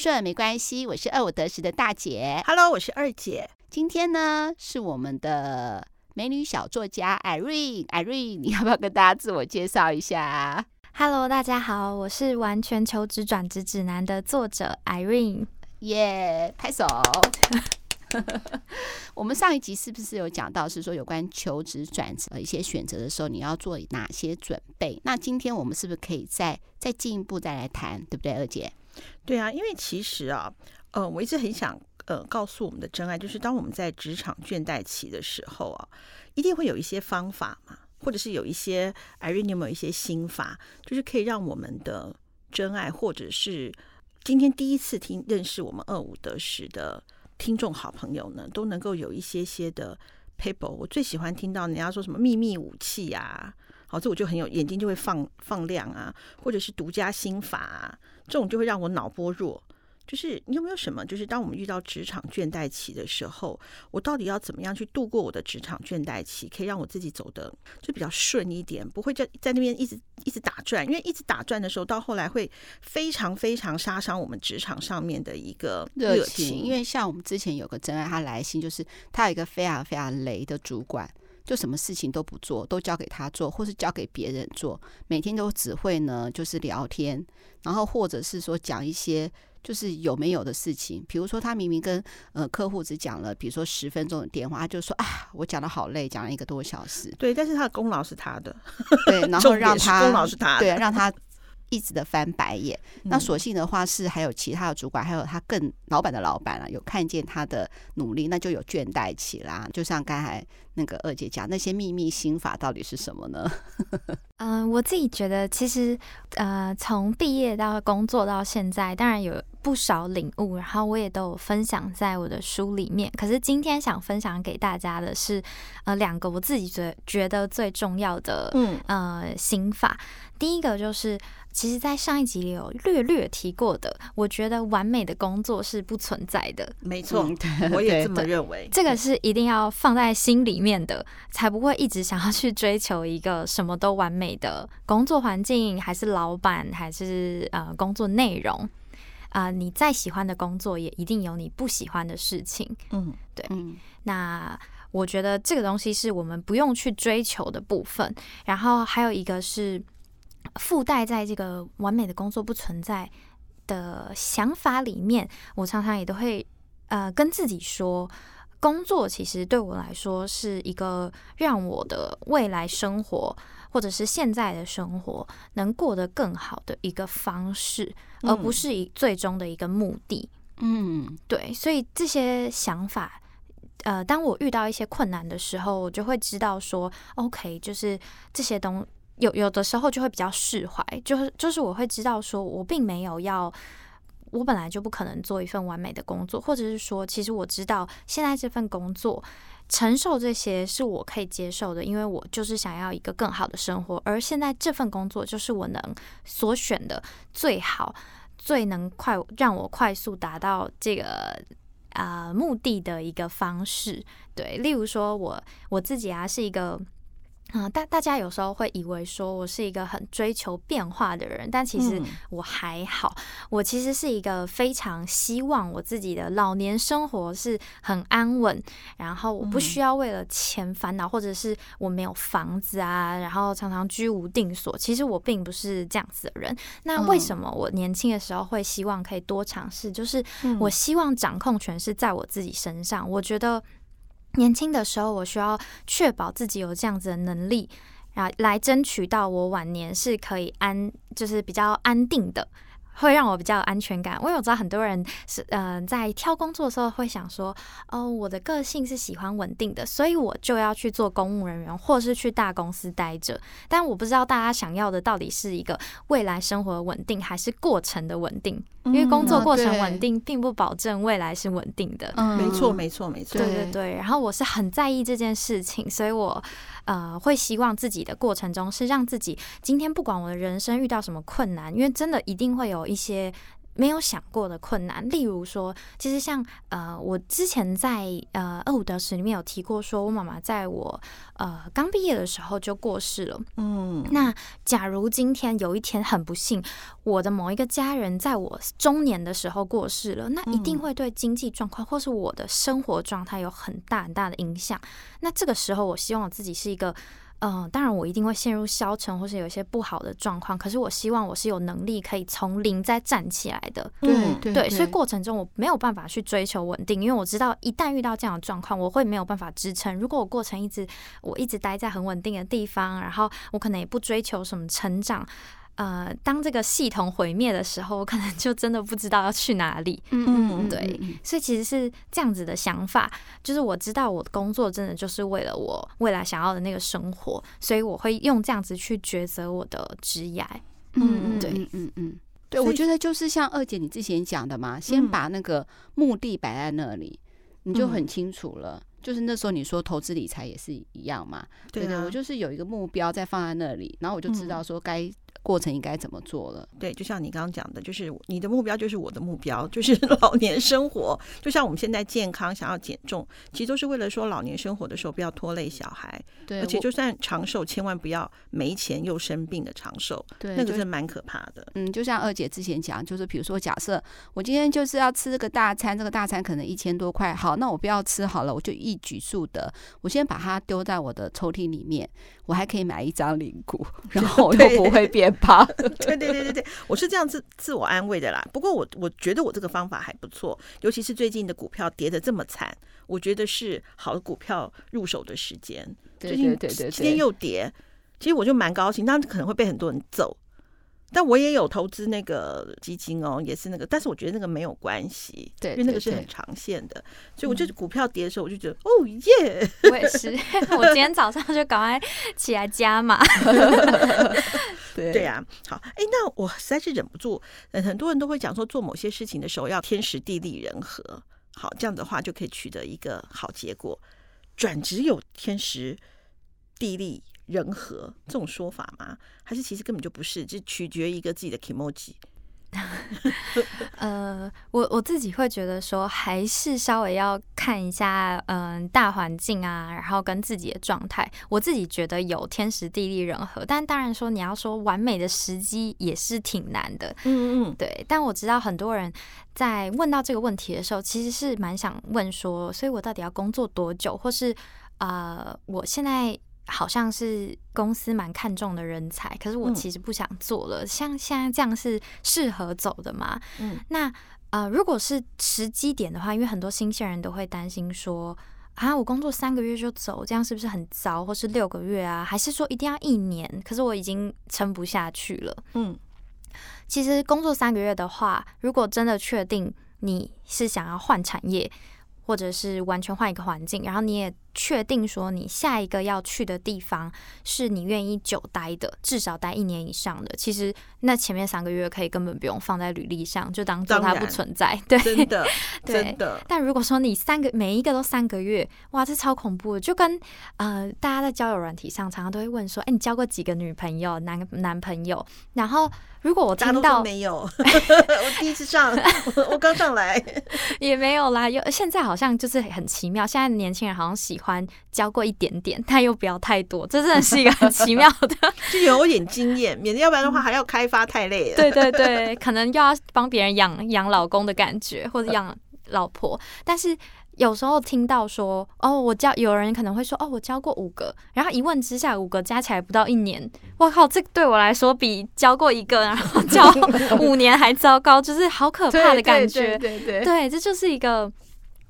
顺没关系，我是二五得十的大姐。Hello，我是二姐。今天呢是我们的美女小作家 Irene，Irene，你要不要跟大家自我介绍一下？Hello，大家好，我是《完全求职转职指南》的作者 Irene。耶，拍手。我们上一集是不是有讲到，是说有关求职转职的一些选择的时候，你要做哪些准备？那今天我们是不是可以再再进一步再来谈，对不对，二姐？对啊，因为其实啊，呃，我一直很想呃告诉我们的真爱，就是当我们在职场倦怠期的时候啊，一定会有一些方法嘛，或者是有一些 Irene 有没有一些心法，就是可以让我们的真爱，或者是今天第一次听认识我们二五得十的。听众好朋友呢，都能够有一些些的 paper。我最喜欢听到人家说什么秘密武器啊，好，这我就很有眼睛就会放放亮啊，或者是独家心法啊，这种就会让我脑波弱。就是你有没有什么？就是当我们遇到职场倦怠期的时候，我到底要怎么样去度过我的职场倦怠期，可以让我自己走得就比较顺一点，不会在在那边一直一直打转。因为一直打转的时候，到后来会非常非常杀伤我们职场上面的一个热情。因为像我们之前有个真爱，他来信就是他有一个非常非常雷的主管，就什么事情都不做，都交给他做，或是交给别人做，每天都只会呢就是聊天，然后或者是说讲一些。就是有没有的事情，比如说他明明跟呃客户只讲了，比如说十分钟的电话，他就说啊，我讲的好累，讲了一个多小时。对，但是他的功劳是他的，对，然 后让他功劳是他的，对，让他。一直的翻白眼，那所幸的话是还有其他的主管，还有他更老板的老板啊，有看见他的努力，那就有倦怠期啦。就像刚才那个二姐讲，那些秘密心法到底是什么呢？嗯、呃，我自己觉得，其实呃，从毕业到工作到现在，当然有不少领悟，然后我也都有分享在我的书里面。可是今天想分享给大家的是，呃，两个我自己觉觉得最重要的，嗯呃心法。第一个就是。其实，在上一集里有略略提过的，我觉得完美的工作是不存在的。没错，我也这么认为。这个是一定要放在心里面的，才不会一直想要去追求一个什么都完美的工作环境，还是老板，还是呃工作内容啊、呃？你再喜欢的工作，也一定有你不喜欢的事情。嗯，对。嗯，那我觉得这个东西是我们不用去追求的部分。然后还有一个是。附带在这个完美的工作不存在的想法里面，我常常也都会呃跟自己说，工作其实对我来说是一个让我的未来生活或者是现在的生活能过得更好的一个方式，而不是以最终的一个目的。嗯，对，所以这些想法，呃，当我遇到一些困难的时候，我就会知道说，OK，就是这些东。有有的时候就会比较释怀，就是就是我会知道说，我并没有要，我本来就不可能做一份完美的工作，或者是说，其实我知道现在这份工作承受这些是我可以接受的，因为我就是想要一个更好的生活，而现在这份工作就是我能所选的最好、最能快让我快速达到这个啊、目的的一个方式。对，例如说我我自己啊是一个。嗯，大大家有时候会以为说我是一个很追求变化的人，但其实我还好。嗯、我其实是一个非常希望我自己的老年生活是很安稳，然后我不需要为了钱烦恼，或者是我没有房子啊，然后常常居无定所。其实我并不是这样子的人。那为什么我年轻的时候会希望可以多尝试？就是我希望掌控权是在我自己身上。我觉得。年轻的时候，我需要确保自己有这样子的能力，然后来争取到我晚年是可以安，就是比较安定的。会让我比较有安全感。因为我知道很多人是呃在挑工作的时候会想说，哦，我的个性是喜欢稳定的，所以我就要去做公务人员，或是去大公司待着。但我不知道大家想要的到底是一个未来生活的稳定，还是过程的稳定？因为工作过程稳定，并不保证未来是稳定的。嗯，没错，没错，没错。对对对。然后我是很在意这件事情，所以我呃会希望自己的过程中是让自己今天不管我的人生遇到什么困难，因为真的一定会有。一些没有想过的困难，例如说，其实像呃，我之前在呃二五得十里面有提过，说我妈妈在我呃刚毕业的时候就过世了。嗯，那假如今天有一天很不幸，我的某一个家人在我中年的时候过世了，那一定会对经济状况或是我的生活状态有很大很大的影响。那这个时候，我希望我自己是一个。嗯，当然我一定会陷入消沉，或是有一些不好的状况。可是我希望我是有能力可以从零再站起来的。对对，对，所以过程中我没有办法去追求稳定，因为我知道一旦遇到这样的状况，我会没有办法支撑。如果我过程一直我一直待在很稳定的地方，然后我可能也不追求什么成长。呃，当这个系统毁灭的时候，我可能就真的不知道要去哪里。嗯嗯，对，所以其实是这样子的想法，就是我知道我的工作真的就是为了我未来想要的那个生活，所以我会用这样子去抉择我的职业。嗯，对，嗯嗯嗯，对，我觉得就是像二姐你之前讲的嘛，先把那个目的摆在那里，你就很清楚了。就是那时候你说投资理财也是一样嘛，对的，我就是有一个目标在放在那里，然后我就知道说该。过程应该怎么做了？对，就像你刚刚讲的，就是你的目标就是我的目标，就是 老年生活。就像我们现在健康想要减重，其实都是为了说老年生活的时候不要拖累小孩。对，而且就算长寿，千万不要没钱又生病的长寿。对，那个是蛮可怕的。嗯，就像二姐之前讲，就是比如说，假设我今天就是要吃这个大餐，这个大餐可能一千多块，好，那我不要吃好了，我就一举数得，我先把它丢在我的抽屉里面，我还可以买一张零股，然后我又不会变。胖，对对对对对，我是这样自自我安慰的啦。不过我我觉得我这个方法还不错，尤其是最近的股票跌得这么惨，我觉得是好的股票入手的时间。最近今天又跌，其实我就蛮高兴，当然可能会被很多人揍。但我也有投资那个基金哦，也是那个，但是我觉得那个没有关系，对，因为那个是很长线的，所以我就是股票跌的时候，我就觉得、嗯、哦耶，我也是，我今天早上就赶快起来加码，对对呀、啊，好，哎，那我实在是忍不住，很多人都会讲说，做某些事情的时候要天时地利人和，好，这样的话就可以取得一个好结果。转职有天时地利。人和这种说法吗？还是其实根本就不是，就取决于一个自己的 kimoji。呃，我我自己会觉得说，还是稍微要看一下，嗯、呃，大环境啊，然后跟自己的状态。我自己觉得有天时地利人和，但当然说你要说完美的时机也是挺难的。嗯嗯，对。但我知道很多人在问到这个问题的时候，其实是蛮想问说，所以我到底要工作多久，或是呃，我现在。好像是公司蛮看重的人才，可是我其实不想做了。嗯、像现在这样是适合走的吗？嗯，那呃，如果是时机点的话，因为很多新鲜人都会担心说啊，我工作三个月就走，这样是不是很糟？或是六个月啊，还是说一定要一年？可是我已经撑不下去了。嗯，其实工作三个月的话，如果真的确定你是想要换产业，或者是完全换一个环境，然后你也。确定说你下一个要去的地方是你愿意久待的，至少待一年以上的。其实那前面三个月可以根本不用放在履历上，就当做它不存在。对，真的，真的。但如果说你三个每一个都三个月，哇，这超恐怖的。就跟呃，大家在交友软体上常常都会问说，哎，你交过几个女朋友、男男朋友？然后如果我听到没有，我第一次上，我刚上来也没有啦。有现在好像就是很奇妙，现在的年轻人好像喜。欢交过一点点，但又不要太多，这真的是一个很奇妙的，就有点经验，免得要不然的话还要开发太累了。对对对，可能又要帮别人养养老公的感觉，或者养老婆。但是有时候听到说，哦，我教有人可能会说，哦，我教过五个，然后一问之下，五个加起来不到一年，我靠，这对我来说比教过一个然后教五年还糟糕，就是好可怕的感觉。对对对，对，对，这就是一个。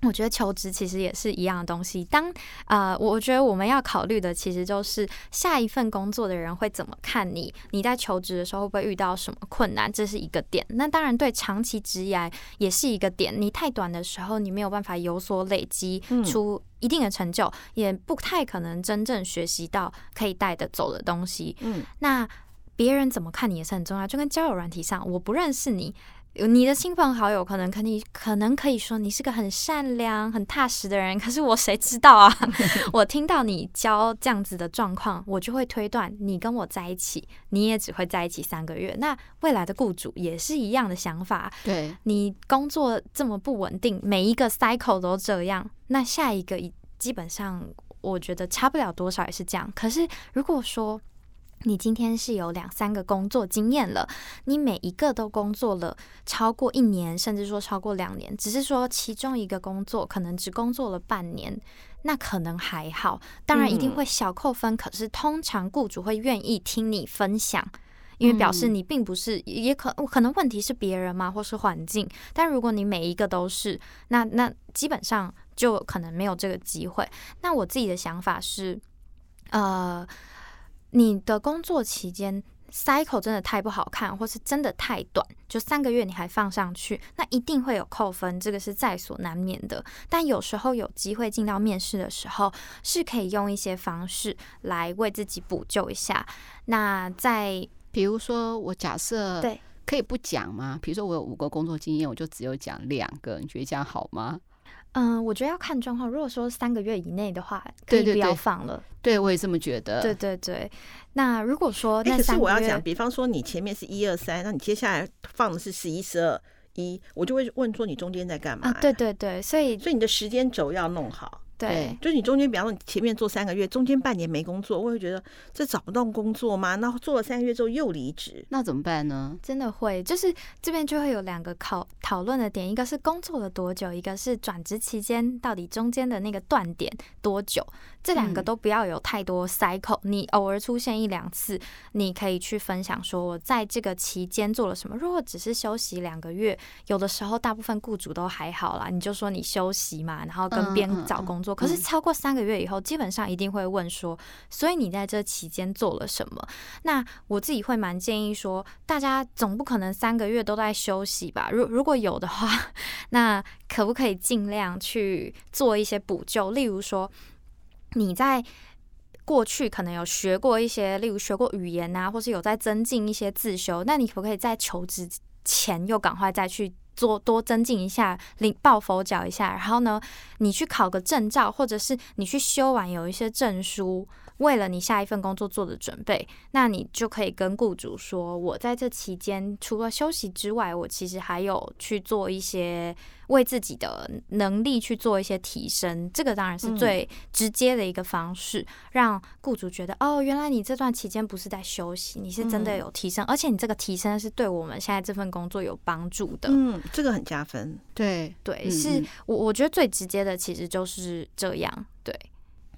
我觉得求职其实也是一样的东西。当呃，我觉得我们要考虑的其实就是下一份工作的人会怎么看你，你在求职的时候会不会遇到什么困难，这是一个点。那当然，对长期职业也是一个点。你太短的时候，你没有办法有所累积出一定的成就，嗯、也不太可能真正学习到可以带得走的东西。嗯，那别人怎么看你也是很重要。就跟交友软体上，我不认识你。你的亲朋好友可能可你可能可以说你是个很善良、很踏实的人，可是我谁知道啊？我听到你教这样子的状况，我就会推断你跟我在一起，你也只会在一起三个月。那未来的雇主也是一样的想法，对，你工作这么不稳定，每一个 cycle 都这样，那下一个基本上我觉得差不了多少也是这样。可是如果说，你今天是有两三个工作经验了，你每一个都工作了超过一年，甚至说超过两年，只是说其中一个工作可能只工作了半年，那可能还好，当然一定会小扣分。嗯、可是通常雇主会愿意听你分享，因为表示你并不是，也可可能问题是别人嘛，或是环境。但如果你每一个都是，那那基本上就可能没有这个机会。那我自己的想法是，呃。你的工作期间 cycle 真的太不好看，或是真的太短，就三个月你还放上去，那一定会有扣分，这个是在所难免的。但有时候有机会进到面试的时候，是可以用一些方式来为自己补救一下。那在比如说，我假设对，可以不讲吗？比如说我有五个工作经验，我就只有讲两个，你觉得这样好吗？嗯，我觉得要看状况。如果说三个月以内的话，可以不要放了。对，对，对，对，我也这么觉得。对对对。那如果说那，那、欸、可是我要讲，比方说你前面是一二三，那你接下来放的是十一、十二、一，我就会问说你中间在干嘛、啊？对对对，所以所以你的时间轴要弄好。对，就是你中间，比方说你前面做三个月，中间半年没工作，我会觉得这找不到工作吗？那做了三个月之后又离职，那怎么办呢？真的会，就是这边就会有两个考讨论的点，一个是工作了多久，一个是转职期间到底中间的那个断点多久，这两个都不要有太多 cycle，嗯。你偶尔出现一两次，你可以去分享说我在这个期间做了什么。如果只是休息两个月，有的时候大部分雇主都还好啦，你就说你休息嘛，然后跟边找工作。嗯嗯嗯可是超过三个月以后，基本上一定会问说，所以你在这期间做了什么？那我自己会蛮建议说，大家总不可能三个月都在休息吧？如如果有的话，那可不可以尽量去做一些补救？例如说，你在过去可能有学过一些，例如学过语言啊，或是有在增进一些自修，那你可不可以在求职前又赶快再去？多多增进一下，领抱佛脚一下，然后呢，你去考个证照，或者是你去修完有一些证书，为了你下一份工作做的准备，那你就可以跟雇主说，我在这期间除了休息之外，我其实还有去做一些。为自己的能力去做一些提升，这个当然是最直接的一个方式，嗯、让雇主觉得哦，原来你这段期间不是在休息，你是真的有提升，嗯、而且你这个提升是对我们现在这份工作有帮助的。嗯，这个很加分。对对，是我我觉得最直接的其实就是这样。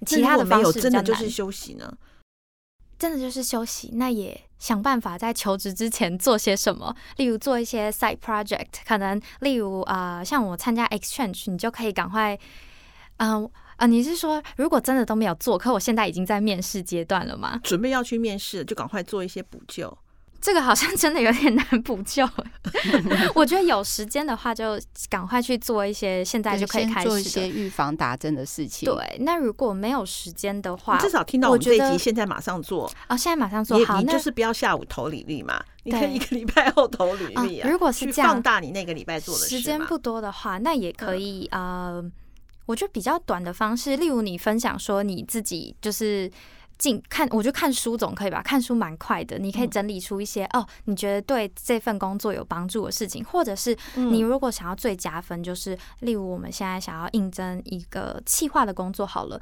对，其他的方式真的就是休息呢。真的就是休息，那也想办法在求职之前做些什么，例如做一些 side project，可能例如啊、呃，像我参加 exchange，你就可以赶快，嗯、呃、啊、呃，你是说如果真的都没有做，可我现在已经在面试阶段了吗？准备要去面试，就赶快做一些补救。这个好像真的有点难补救，我觉得有时间的话就赶快去做一些，现在就可以开始做一些预防打针的事情。对，那如果没有时间的话，至少听到我们这一集，现在马上做哦，现在马上做好。你就是不要下午投履历嘛，你可以一个礼拜后投履历啊。如果是这样，放大你那个礼拜做的时间不多的话，那也可以呃，我觉得比较短的方式，例如你分享说你自己就是。看，我觉得看书总可以吧？看书蛮快的，你可以整理出一些、嗯、哦，你觉得对这份工作有帮助的事情，或者是你如果想要最加分，就是、嗯、例如我们现在想要应征一个企划的工作，好了，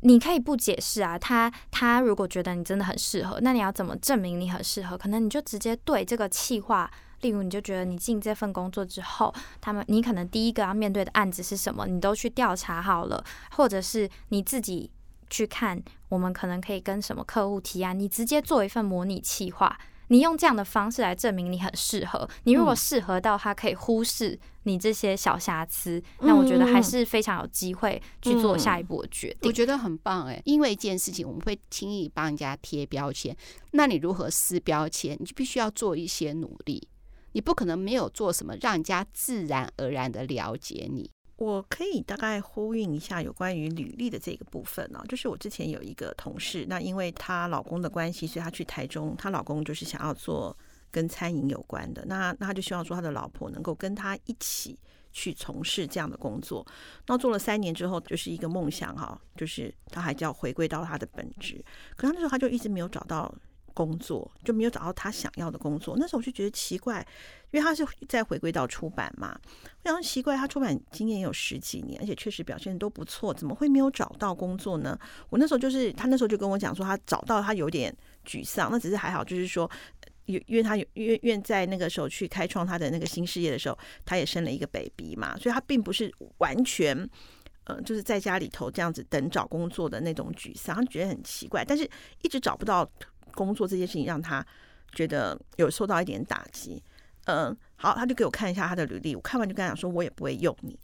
你可以不解释啊。他他如果觉得你真的很适合，那你要怎么证明你很适合？可能你就直接对这个企划，例如你就觉得你进这份工作之后，他们你可能第一个要面对的案子是什么，你都去调查好了，或者是你自己。去看我们可能可以跟什么客户提案，你直接做一份模拟企划，你用这样的方式来证明你很适合。你如果适合到他可以忽视你这些小瑕疵，嗯、那我觉得还是非常有机会去做下一步的决定。我觉得很棒哎，因为一件事情我们会轻易帮人家贴标签，那你如何撕标签？你就必须要做一些努力，你不可能没有做什么，让人家自然而然的了解你。我可以大概呼应一下有关于履历的这个部分呢，就是我之前有一个同事，那因为她老公的关系，所以她去台中，她老公就是想要做跟餐饮有关的。那那他就希望说他的老婆能够跟他一起去从事这样的工作。那做了三年之后，就是一个梦想哈，就是他还叫回归到他的本职。可他那时候他就一直没有找到。工作就没有找到他想要的工作，那时候我就觉得奇怪，因为他是在回归到出版嘛，非常奇怪。他出版经验有十几年，而且确实表现都不错，怎么会没有找到工作呢？我那时候就是他那时候就跟我讲说，他找到他有点沮丧，那只是还好，就是说，因因为他愿愿在那个时候去开创他的那个新事业的时候，他也生了一个 baby 嘛，所以他并不是完全呃就是在家里头这样子等找工作的那种沮丧，他觉得很奇怪，但是一直找不到。工作这件事情让他觉得有受到一点打击，嗯，好，他就给我看一下他的履历，我看完就跟他讲说，我也不会用你。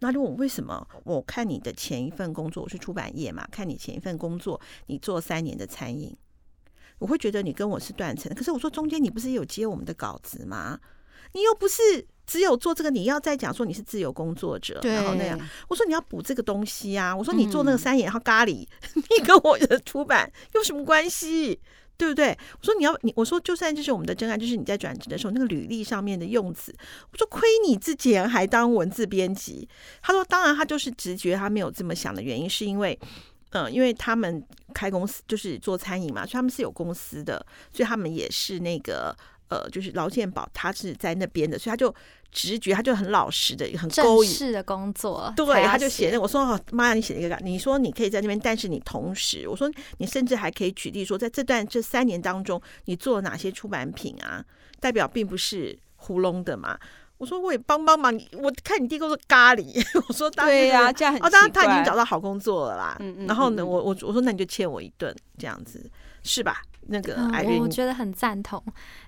那就问我为什么？我看你的前一份工作，我是出版业嘛，看你前一份工作，你做三年的餐饮，我会觉得你跟我是断层。可是我说中间你不是有接我们的稿子吗？你又不是只有做这个，你要再讲说你是自由工作者，然后那样，我说你要补这个东西啊。我说你做那个三眼，然后咖喱，你跟我的出版有什么关系？对不对？我说你要你，我说就算这是我们的真爱，就是你在转职的时候那个履历上面的用词，我说亏你之前还当文字编辑。他说当然他就是直觉，他没有这么想的原因是因为，嗯，因为他们开公司就是做餐饮嘛，所以他们是有公司的，所以他们也是那个。呃，就是劳健保，他是在那边的，所以他就直觉，他就很老实的，很勾引式的工作。对，他就写那，我说哦，妈呀，你写了一个，你说你可以在那边，但是你同时，我说你甚至还可以举例说，在这段这三年当中，你做了哪些出版品啊？代表并不是糊弄的嘛。我说我也帮帮忙，我看你第一个说咖喱，我说当然对呀、啊，这样很哦，当然他已经找到好工作了啦。嗯嗯，然后呢，我我我说那你就欠我一顿，这样子是吧？那个、嗯，我觉得很赞同，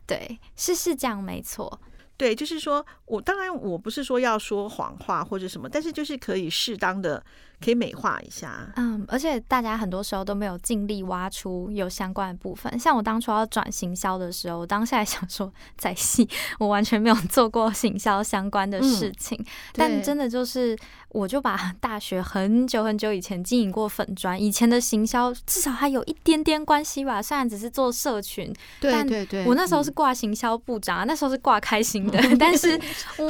对，是是这样，没错。对，就是说我当然我不是说要说谎话或者什么，但是就是可以适当的可以美化一下。嗯，而且大家很多时候都没有尽力挖出有相关的部分。像我当初要转行销的时候，我当下还想说在戏，我完全没有做过行销相关的事情。嗯、但真的就是，我就把大学很久很久以前经营过粉砖，以前的行销至少还有一点点关系吧。虽然只是做社群，对对对，我那时候是挂行销部长，嗯、那时候是挂开心的。但是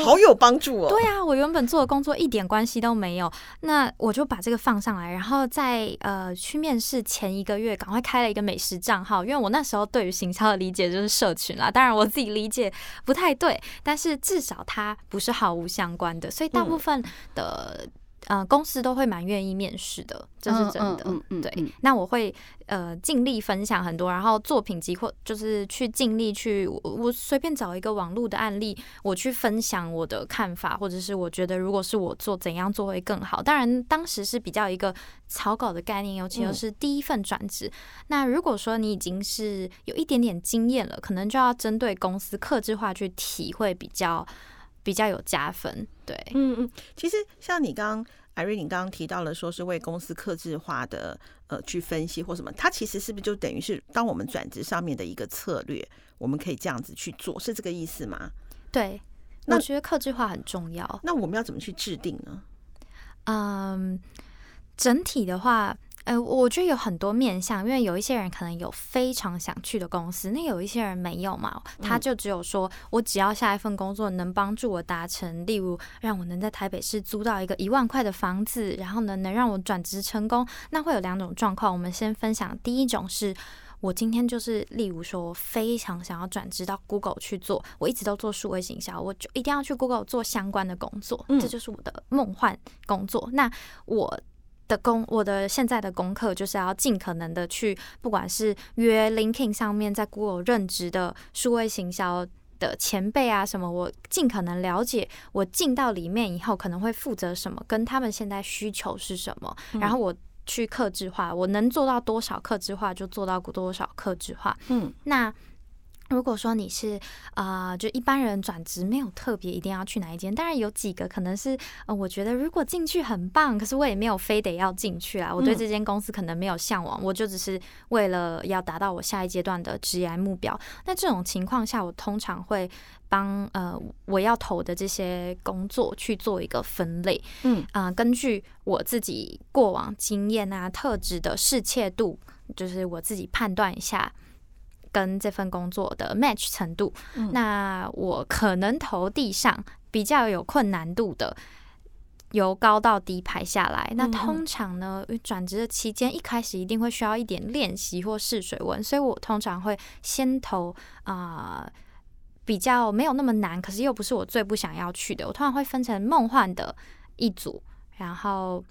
好有帮助哦！对啊，我原本做的工作一点关系都没有，那我就把这个放上来，然后在呃去面试前一个月，赶快开了一个美食账号，因为我那时候对于行销的理解就是社群啦，当然我自己理解不太对，但是至少它不是毫无相关的，所以大部分的。呃，公司都会蛮愿意面试的，这是真的。嗯嗯嗯、对，那我会呃尽力分享很多，然后作品集或就是去尽力去，我我随便找一个网络的案例，我去分享我的看法，或者是我觉得如果是我做怎样做会更好。当然，当时是比较一个草稿的概念，尤其又是第一份转职。嗯、那如果说你已经是有一点点经验了，可能就要针对公司克制化去体会比较。比较有加分，对，嗯嗯，其实像你刚刚 Irene 你刚刚提到了，说是为公司客制化的呃去分析或什么，它其实是不是就等于是当我们转职上面的一个策略，我们可以这样子去做，是这个意思吗？对，那我觉得客制化很重要。那我们要怎么去制定呢？嗯，整体的话。呃，我觉得有很多面向，因为有一些人可能有非常想去的公司，那有一些人没有嘛，他就只有说我只要下一份工作能帮助我达成，例如让我能在台北市租到一个一万块的房子，然后呢能让我转职成功，那会有两种状况。我们先分享第一种是，我今天就是例如说我非常想要转职到 Google 去做，我一直都做数位行销，我就一定要去 Google 做相关的工作，这就是我的梦幻工作。那我。的功，我的现在的功课就是要尽可能的去，不管是约 LinkedIn 上面在 Google 任职的数位行销的前辈啊什么，我尽可能了解，我进到里面以后可能会负责什么，跟他们现在需求是什么，然后我去克制化，我能做到多少克制化就做到多少克制化。嗯，那。如果说你是啊、呃，就一般人转职没有特别一定要去哪一间，当然有几个可能是呃，我觉得如果进去很棒，可是我也没有非得要进去啊。我对这间公司可能没有向往，我就只是为了要达到我下一阶段的职业目标。那这种情况下，我通常会帮呃我要投的这些工作去做一个分类，嗯啊、呃，根据我自己过往经验啊、特质的适切度，就是我自己判断一下。跟这份工作的 match 程度。嗯、那我可能投递上比较有困难度的，由高到低排下来。嗯、那通常呢，转职的期间一开始一定会需要一点练习或试水温，所以我通常会先投啊。呃比较没有那么难，可是又不是我最不想要去的。我通常会分成梦幻的一组，然后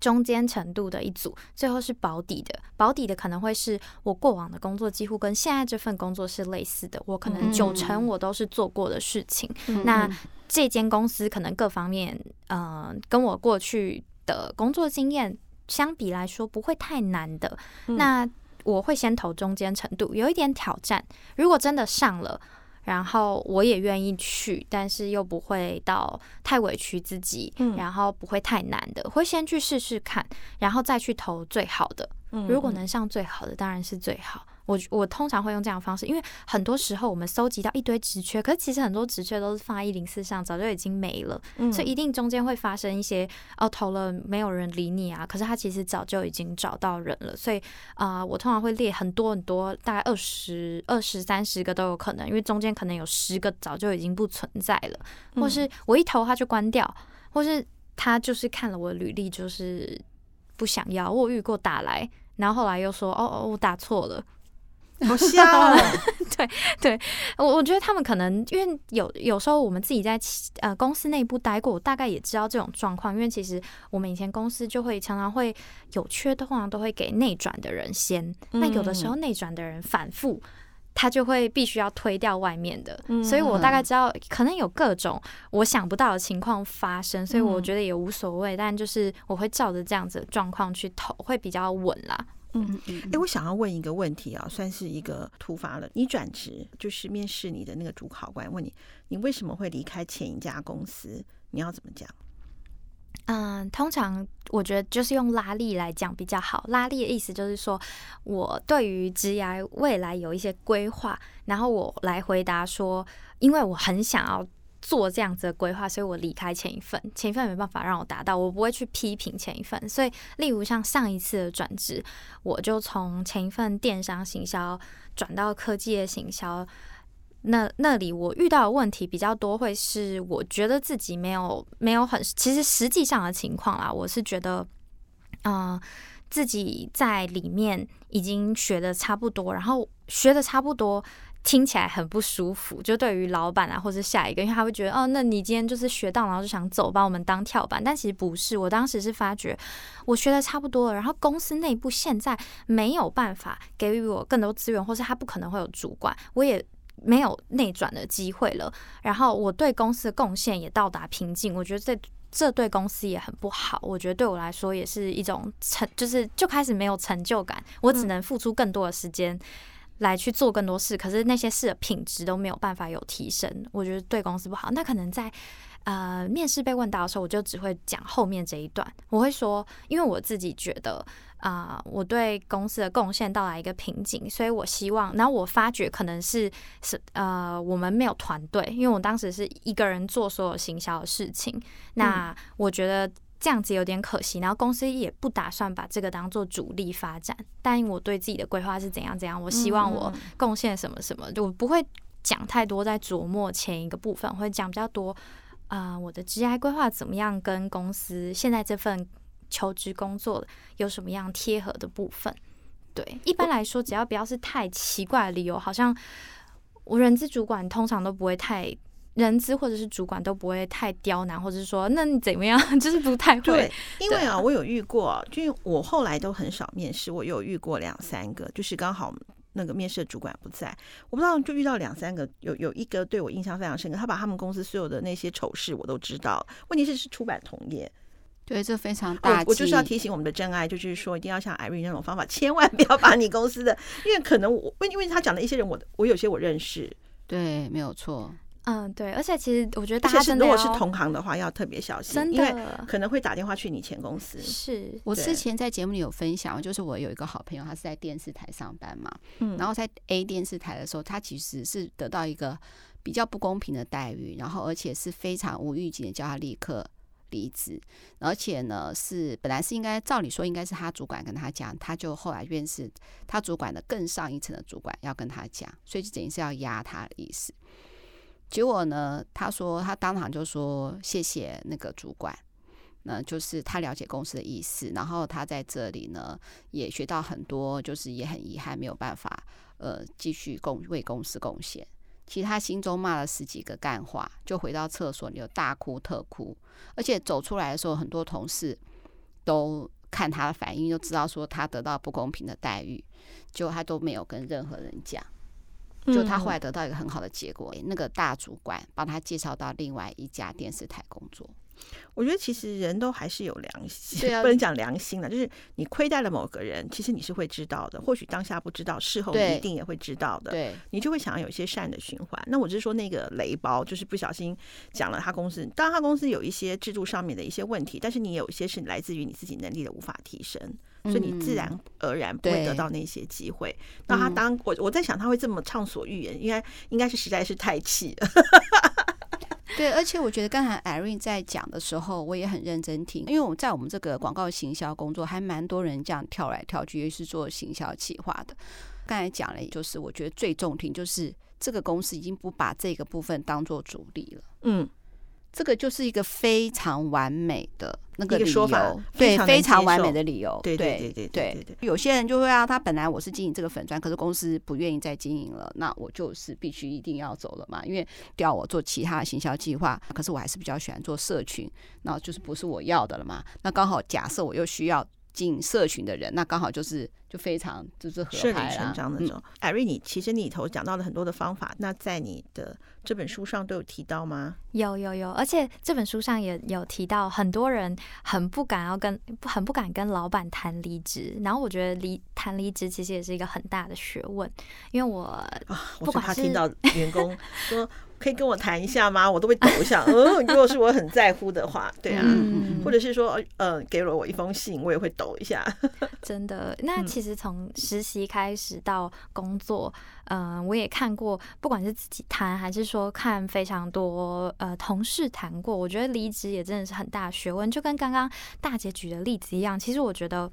中间程度的一组，最后是保底的。保底的可能会是我过往的工作几乎跟现在这份工作是类似的，我可能九成我都是做过的事情。嗯、那这间公司可能各方面，嗯、呃，跟我过去的工作经验相比来说不会太难的。嗯、那我会先投中间程度，有一点挑战。如果真的上了。然后我也愿意去，但是又不会到太委屈自己，嗯、然后不会太难的，会先去试试看，然后再去投最好的。嗯、如果能上最好的，当然是最好。我我通常会用这样的方式，因为很多时候我们搜集到一堆职缺，可是其实很多职缺都是放在一零四上，早就已经没了，嗯、所以一定中间会发生一些哦，投了没有人理你啊，可是他其实早就已经找到人了，所以啊、呃，我通常会列很多很多，大概二十二十三十个都有可能，因为中间可能有十个早就已经不存在了，或是我一投他就关掉，或是他就是看了我的履历就是不想要，我遇过打来，然后后来又说哦哦，我打错了。好笑，对对，我我觉得他们可能因为有有时候我们自己在呃公司内部待过，我大概也知道这种状况。因为其实我们以前公司就会常常会有缺，通常都会给内转的人先。那有的时候内转的人反复，他就会必须要推掉外面的。所以我大概知道可能有各种我想不到的情况发生，所以我觉得也无所谓。但就是我会照着这样子的状况去投，会比较稳啦。嗯嗯，哎，我想要问一个问题啊，算是一个突发了。你转职就是面试你的那个主考官问你，你为什么会离开前一家公司？你要怎么讲？嗯，通常我觉得就是用拉力来讲比较好。拉力的意思就是说我对于职涯未来有一些规划，然后我来回答说，因为我很想要。做这样子的规划，所以我离开前一份，前一份没办法让我达到，我不会去批评前一份。所以，例如像上一次的转职，我就从前一份电商行销转到科技的行销，那 那里我遇到的问题比较多，会是我觉得自己没有没有很，其实实际上的情况啦，我是觉得，嗯、自己在里面已经学的差不多，然后学的差不多。听起来很不舒服，就对于老板啊，或者下一个，因为他会觉得，哦，那你今天就是学到，然后就想走，把我们当跳板。但其实不是，我当时是发觉我学的差不多了，然后公司内部现在没有办法给予我更多资源，或是他不可能会有主管，我也没有内转的机会了。然后我对公司的贡献也到达瓶颈，我觉得这这对公司也很不好。我觉得对我来说也是一种成，就是就开始没有成就感，我只能付出更多的时间。嗯来去做更多事，可是那些事的品质都没有办法有提升，我觉得对公司不好。那可能在呃面试被问到的时候，我就只会讲后面这一段。我会说，因为我自己觉得啊、呃，我对公司的贡献到达一个瓶颈，所以我希望，然后我发觉可能是是呃我们没有团队，因为我当时是一个人做所有行销的事情。那我觉得。这样子有点可惜，然后公司也不打算把这个当做主力发展。但我对自己的规划是怎样怎样，我希望我贡献什么什么，就不会讲太多在琢磨前一个部分，会讲比较多啊、呃，我的职业规划怎么样跟公司现在这份求职工作有什么样贴合的部分。对，一般来说，只要不要是太奇怪的理由，好像我人资主管通常都不会太。人资或者是主管都不会太刁难，或者是说，那你怎么样，就是不太会。对，因为啊，我有遇过，就我后来都很少面试，我有遇过两三个，就是刚好那个面试的主管不在，我不知道就遇到两三个，有有一个对我印象非常深刻，他把他们公司所有的那些丑事我都知道，问题是是出版同业，对，这非常大。我就是要提醒我们的真爱，就是说一定要像 Irene 那种方法，千万不要把你公司的，因为可能我，因为他讲的一些人我，我我有些我认识，对，没有错。嗯，对，而且其实我觉得大家真的，如果是同行的话，要特别小心，真的，因为可能会打电话去你前公司。是我之前在节目里有分享，就是我有一个好朋友，他是在电视台上班嘛，嗯，然后在 A 电视台的时候，他其实是得到一个比较不公平的待遇，然后而且是非常无预警的叫他立刻离职，而且呢是本来是应该照理说应该是他主管跟他讲，他就后来院士他主管的更上一层的主管要跟他讲，所以就等于是要压他的意思。结果呢，他说他当场就说谢谢那个主管，那就是他了解公司的意思，然后他在这里呢也学到很多，就是也很遗憾没有办法呃继续贡为公司贡献。其实他心中骂了十几个干话，就回到厕所里就大哭特哭，而且走出来的时候，很多同事都看他的反应，就知道说他得到不公平的待遇，结果他都没有跟任何人讲，就他后来得到一个很好的结果，那个大主管帮他介绍到另外一家电视台工作。我觉得其实人都还是有良心，对啊，不能讲良心了，就是你亏待了某个人，其实你是会知道的，或许当下不知道，事后你一定也会知道的。对，你就会想要有一些善的循环。那我就是说，那个雷包就是不小心讲了他公司，当然他公司有一些制度上面的一些问题，但是你有一些是来自于你自己能力的无法提升，所以你自然而然不会得到那些机会。那他当我我在想，他会这么畅所欲言，应该应该是实在是太气了。对，而且我觉得刚才 Irene 在讲的时候，我也很认真听，因为我们在我们这个广告行销工作，还蛮多人这样跳来跳去，也是做行销企划的。刚才讲了，就是我觉得最重听，就是这个公司已经不把这个部分当做主力了。嗯。这个就是一个非常完美的那个理由，对，非常完美的理由。对对对对对对。有些人就会啊，他本来我是经营这个粉砖，可是公司不愿意再经营了，那我就是必须一定要走了嘛，因为调我做其他的行销计划，可是我还是比较喜欢做社群，那就是不是我要的了嘛。那刚好假设我又需要经营社群的人，那刚好就是就非常就是合顺理成章的那种。艾瑞，你其实你里头讲到了很多的方法，那在你的这本书上都有提到吗？有有有，而且这本书上也有提到，很多人很不敢要跟很不敢跟老板谈离职，然后我觉得离谈离职其实也是一个很大的学问，因为我啊，我怕听到员工 说。可以跟我谈一下吗？我都会抖一下。嗯，如果是我很在乎的话，对啊，嗯、或者是说，呃，给了我一封信，我也会抖一下。真的，那其实从实习开始到工作，嗯、呃，我也看过，不管是自己谈，还是说看非常多呃同事谈过，我觉得离职也真的是很大的学问。就跟刚刚大姐举的例子一样，其实我觉得。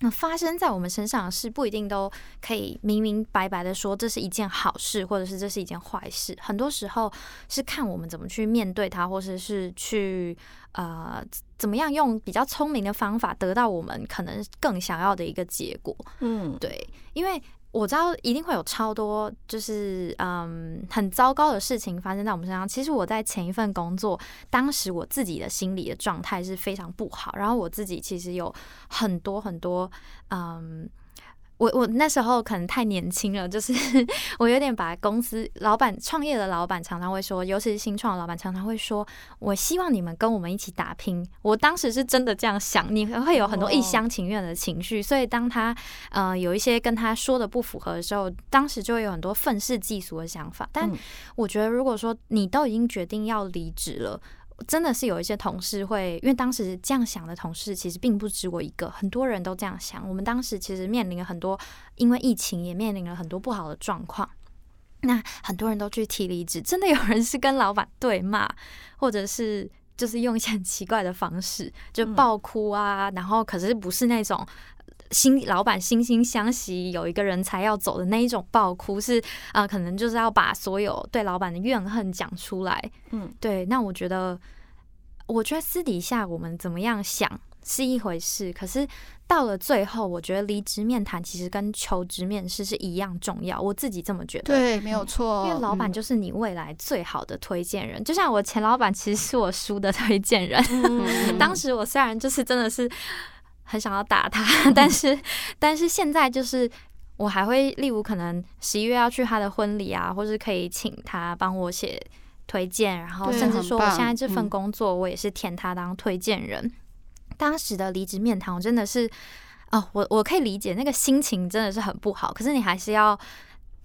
那发生在我们身上的事，不一定都可以明明白白的说这是一件好事，或者是这是一件坏事。很多时候是看我们怎么去面对它，或者是去呃怎么样用比较聪明的方法得到我们可能更想要的一个结果。嗯，对，因为。我知道一定会有超多，就是嗯很糟糕的事情发生在我们身上。其实我在前一份工作，当时我自己的心理的状态是非常不好，然后我自己其实有很多很多嗯。我我那时候可能太年轻了，就是 我有点把公司老板创业的老板常常会说，尤其是新创的老板常常会说，我希望你们跟我们一起打拼。我当时是真的这样想，你会有很多一厢情愿的情绪，所以当他呃有一些跟他说的不符合的时候，当时就会有很多愤世嫉俗的想法。但我觉得，如果说你都已经决定要离职了。真的是有一些同事会，因为当时这样想的同事其实并不止我一个，很多人都这样想。我们当时其实面临了很多，因为疫情也面临了很多不好的状况。那很多人都去提离职，真的有人是跟老板对骂，或者是就是用一些很奇怪的方式，就爆哭啊，然后可是不是那种。新老板惺惺相惜，有一个人才要走的那一种爆哭是啊、呃，可能就是要把所有对老板的怨恨讲出来。嗯，对。那我觉得，我觉得私底下我们怎么样想是一回事，可是到了最后，我觉得离职面谈其实跟求职面试是一样重要。我自己这么觉得。对，没有错。因为老板就是你未来最好的推荐人，嗯、就像我前老板其实是我叔的推荐人。嗯、当时我虽然就是真的是。很想要打他，但是但是现在就是我还会，例如可能十一月要去他的婚礼啊，或是可以请他帮我写推荐，然后甚至说我现在这份工作我也是填他当推荐人。嗯、当时的离职面谈，我真的是哦，我我可以理解那个心情真的是很不好，可是你还是要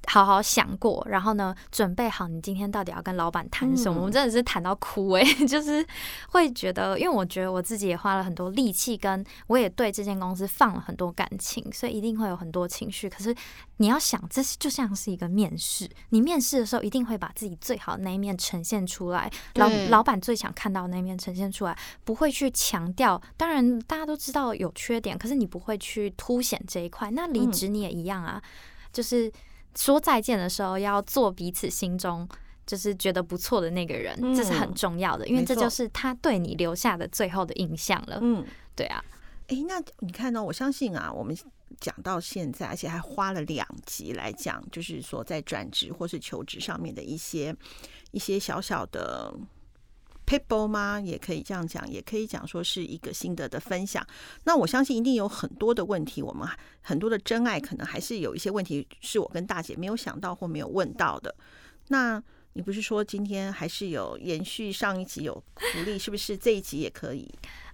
好好想过，然后呢，准备好你今天到底要跟老板谈什么？嗯、我们真的是谈到哭哎、欸，就是会觉得，因为我觉得我自己也花了很多力气，跟我也对这间公司放了很多感情，所以一定会有很多情绪。可是你要想，这就像是一个面试，你面试的时候一定会把自己最好的那一面呈现出来，老老板最想看到那一面呈现出来，不会去强调。当然，大家都知道有缺点，可是你不会去凸显这一块。那离职你也一样啊，嗯、就是。说再见的时候，要做彼此心中就是觉得不错的那个人，嗯、这是很重要的，因为这就是他对你留下的最后的印象了。嗯，对啊。哎、欸，那你看呢？我相信啊，我们讲到现在，而且还花了两集来讲，就是说在转职或是求职上面的一些一些小小的。People 吗？也可以这样讲，也可以讲说是一个心得的分享。那我相信一定有很多的问题，我们很多的真爱可能还是有一些问题是我跟大姐没有想到或没有问到的。那你不是说今天还是有延续上一集有福利，是不是这一集也可以？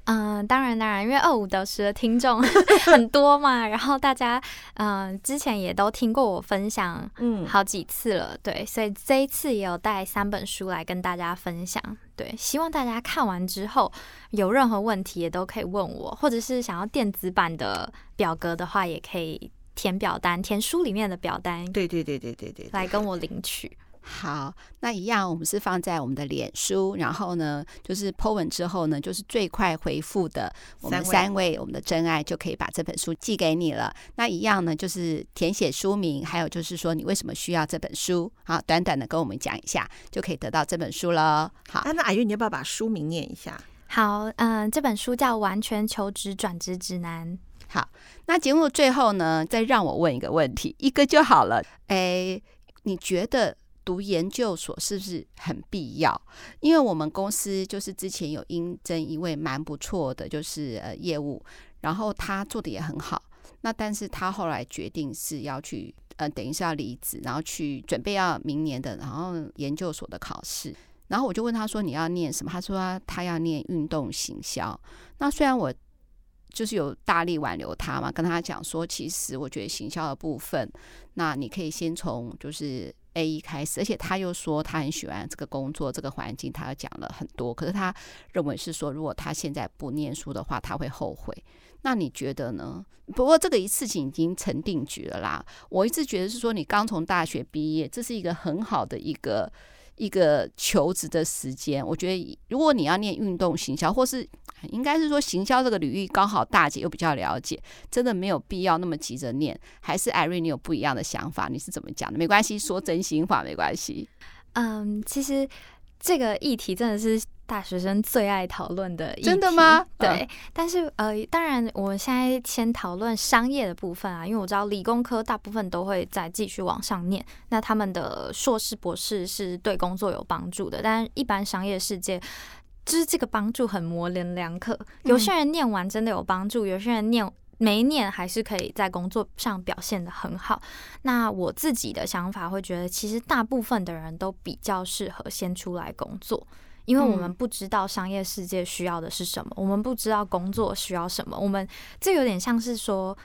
嗯，当然当然，因为二五得十的听众 很多嘛，然后大家嗯之前也都听过我分享嗯好几次了，嗯、对，所以这一次也有带三本书来跟大家分享，对，希望大家看完之后有任何问题也都可以问我，或者是想要电子版的表格的话，也可以填表单，填书里面的表单，对对对对对对，来跟我领取。好，那一样，我们是放在我们的脸书，然后呢，就是 po 文之后呢，就是最快回复的我们三位，我们的真爱就可以把这本书寄给你了。那一样呢，就是填写书名，还有就是说你为什么需要这本书，好，短短的跟我们讲一下，就可以得到这本书了。好，那阿月，你要不要把书名念一下？好，嗯，这本书叫《完全求职转职指南》。好，那节目最后呢，再让我问一个问题，一个就好了。哎，你觉得？读研究所是不是很必要？因为我们公司就是之前有应征一位蛮不错的，就是呃业务，然后他做的也很好。那但是他后来决定是要去呃，等于是要离职，然后去准备要明年的然后研究所的考试。然后我就问他说：“你要念什么？”他说他：“他要念运动行销。”那虽然我就是有大力挽留他嘛，跟他讲说，其实我觉得行销的部分，那你可以先从就是。A 一开始，而且他又说他很喜欢这个工作，这个环境，他又讲了很多。可是他认为是说，如果他现在不念书的话，他会后悔。那你觉得呢？不过这个一次性已经成定局了啦。我一直觉得是说，你刚从大学毕业，这是一个很好的一个一个求职的时间。我觉得，如果你要念运动行销，或是应该是说行销这个领域刚好大姐又比较了解，真的没有必要那么急着念。还是艾瑞你有不一样的想法？你是怎么讲的？没关系，说真心话没关系。嗯，其实这个议题真的是大学生最爱讨论的议题。真的吗？对。嗯、但是呃，当然我们现在先讨论商业的部分啊，因为我知道理工科大部分都会再继续往上念，那他们的硕士、博士是对工作有帮助的，但一般商业世界。就是这个帮助很模棱两可，有些人念完真的有帮助，有些人念没念还是可以在工作上表现的很好。那我自己的想法会觉得，其实大部分的人都比较适合先出来工作，因为我们不知道商业世界需要的是什么，我们不知道工作需要什么。我们这有点像是说，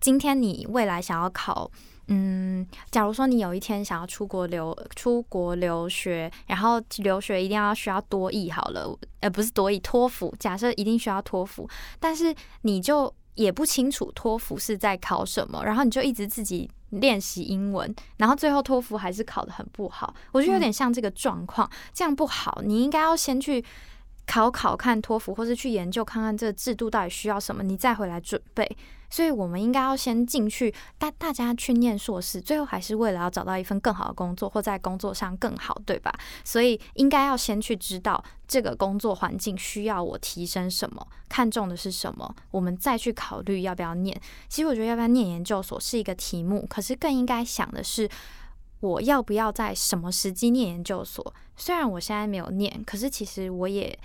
今天你未来想要考。嗯，假如说你有一天想要出国留出国留学，然后留学一定要需要多益好了，呃，不是多益，托福。假设一定需要托福，但是你就也不清楚托福是在考什么，然后你就一直自己练习英文，然后最后托福还是考得很不好。我觉得有点像这个状况，这样不好。你应该要先去考考看托福，或是去研究看看这个制度到底需要什么，你再回来准备。所以，我们应该要先进去，大大家去念硕士，最后还是为了要找到一份更好的工作，或在工作上更好，对吧？所以，应该要先去知道这个工作环境需要我提升什么，看重的是什么，我们再去考虑要不要念。其实，我觉得要不要念研究所是一个题目，可是更应该想的是，我要不要在什么时机念研究所？虽然我现在没有念，可是其实我也。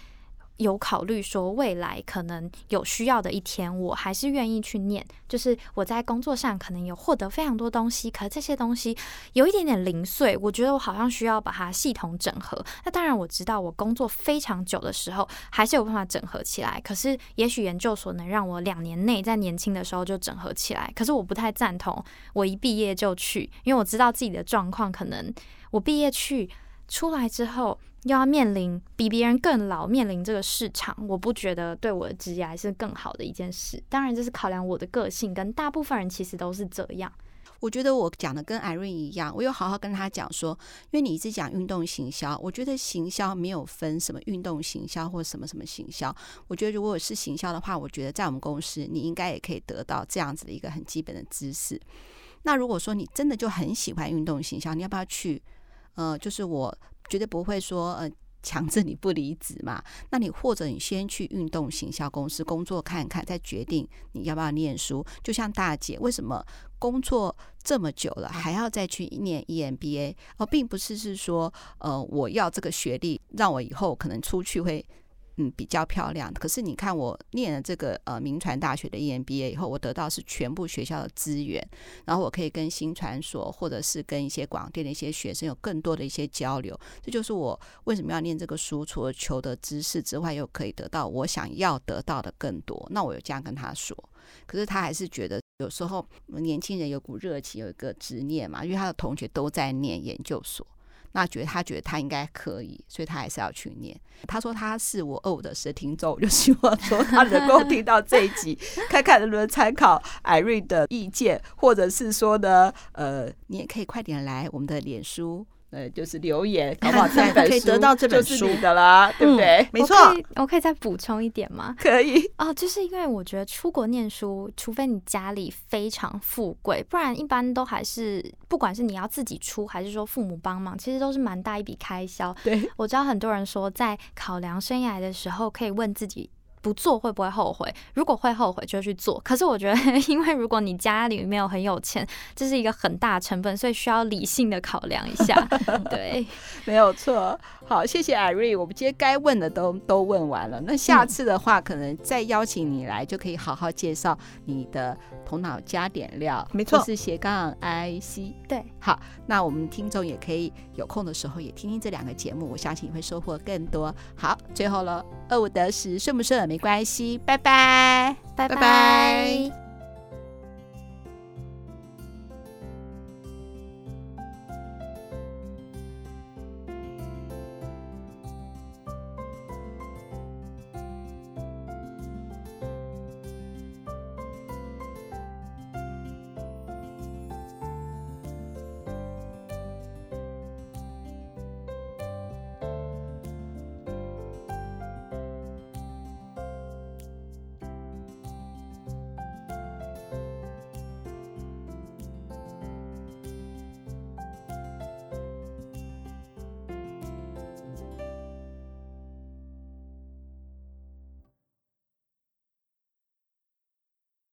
有考虑说，未来可能有需要的一天，我还是愿意去念。就是我在工作上可能有获得非常多东西，可这些东西有一点点零碎，我觉得我好像需要把它系统整合。那当然我知道，我工作非常久的时候，还是有办法整合起来。可是也许研究所能让我两年内在年轻的时候就整合起来。可是我不太赞同我一毕业就去，因为我知道自己的状况，可能我毕业去出来之后。又要面临比别人更老，面临这个市场，我不觉得对我的职业还是更好的一件事。当然，这是考量我的个性，跟大部分人其实都是这样。我觉得我讲的跟 Irene 一样，我有好好跟他讲说，因为你一直讲运动行销，我觉得行销没有分什么运动行销或什么什么行销。我觉得如果是行销的话，我觉得在我们公司你应该也可以得到这样子的一个很基本的知识。那如果说你真的就很喜欢运动行销，你要不要去？呃，就是我。绝对不会说呃强制你不离职嘛？那你或者你先去运动行销公司工作看看，再决定你要不要念书。就像大姐，为什么工作这么久了还要再去念 EMBA？而并不是是说呃我要这个学历，让我以后可能出去会。嗯，比较漂亮。可是你看，我念了这个呃名传大学的 EMBA 以后，我得到是全部学校的资源，然后我可以跟新传所或者是跟一些广电的一些学生有更多的一些交流。这就是我为什么要念这个书，除了求得知识之外，又可以得到我想要得到的更多。那我有这样跟他说，可是他还是觉得有时候年轻人有股热情，有一个执念嘛，因为他的同学都在念研究所。那觉得他觉得他应该可以，所以他还是要去念。他说他是我二五的时听众，我就希望说他能够 听到这一集，看看能不能参考 Irene 的意见，或者是说呢，呃，你也可以快点来我们的脸书。呃，就是留言，搞不好？这 本书可以得到这本书的啦，对不对？没错。我可以再补充一点吗？可以。哦，就是因为我觉得出国念书，除非你家里非常富贵，不然一般都还是，不管是你要自己出，还是说父母帮忙，其实都是蛮大一笔开销。对，我知道很多人说，在考量生涯的时候，可以问自己。不做会不会后悔？如果会后悔，就去做。可是我觉得，因为如果你家里没有很有钱，这是一个很大成本，所以需要理性的考量一下。对，没有错。好，谢谢 Irene，我们今天该问的都都问完了。那下次的话，可能再邀请你来，就可以好好介绍你的头脑加点料，没错，是斜杠 IC。对，好，那我们听众也可以有空的时候也听听这两个节目，我相信你会收获更多。好，最后了，二五得十顺不顺没关系，拜拜，拜拜。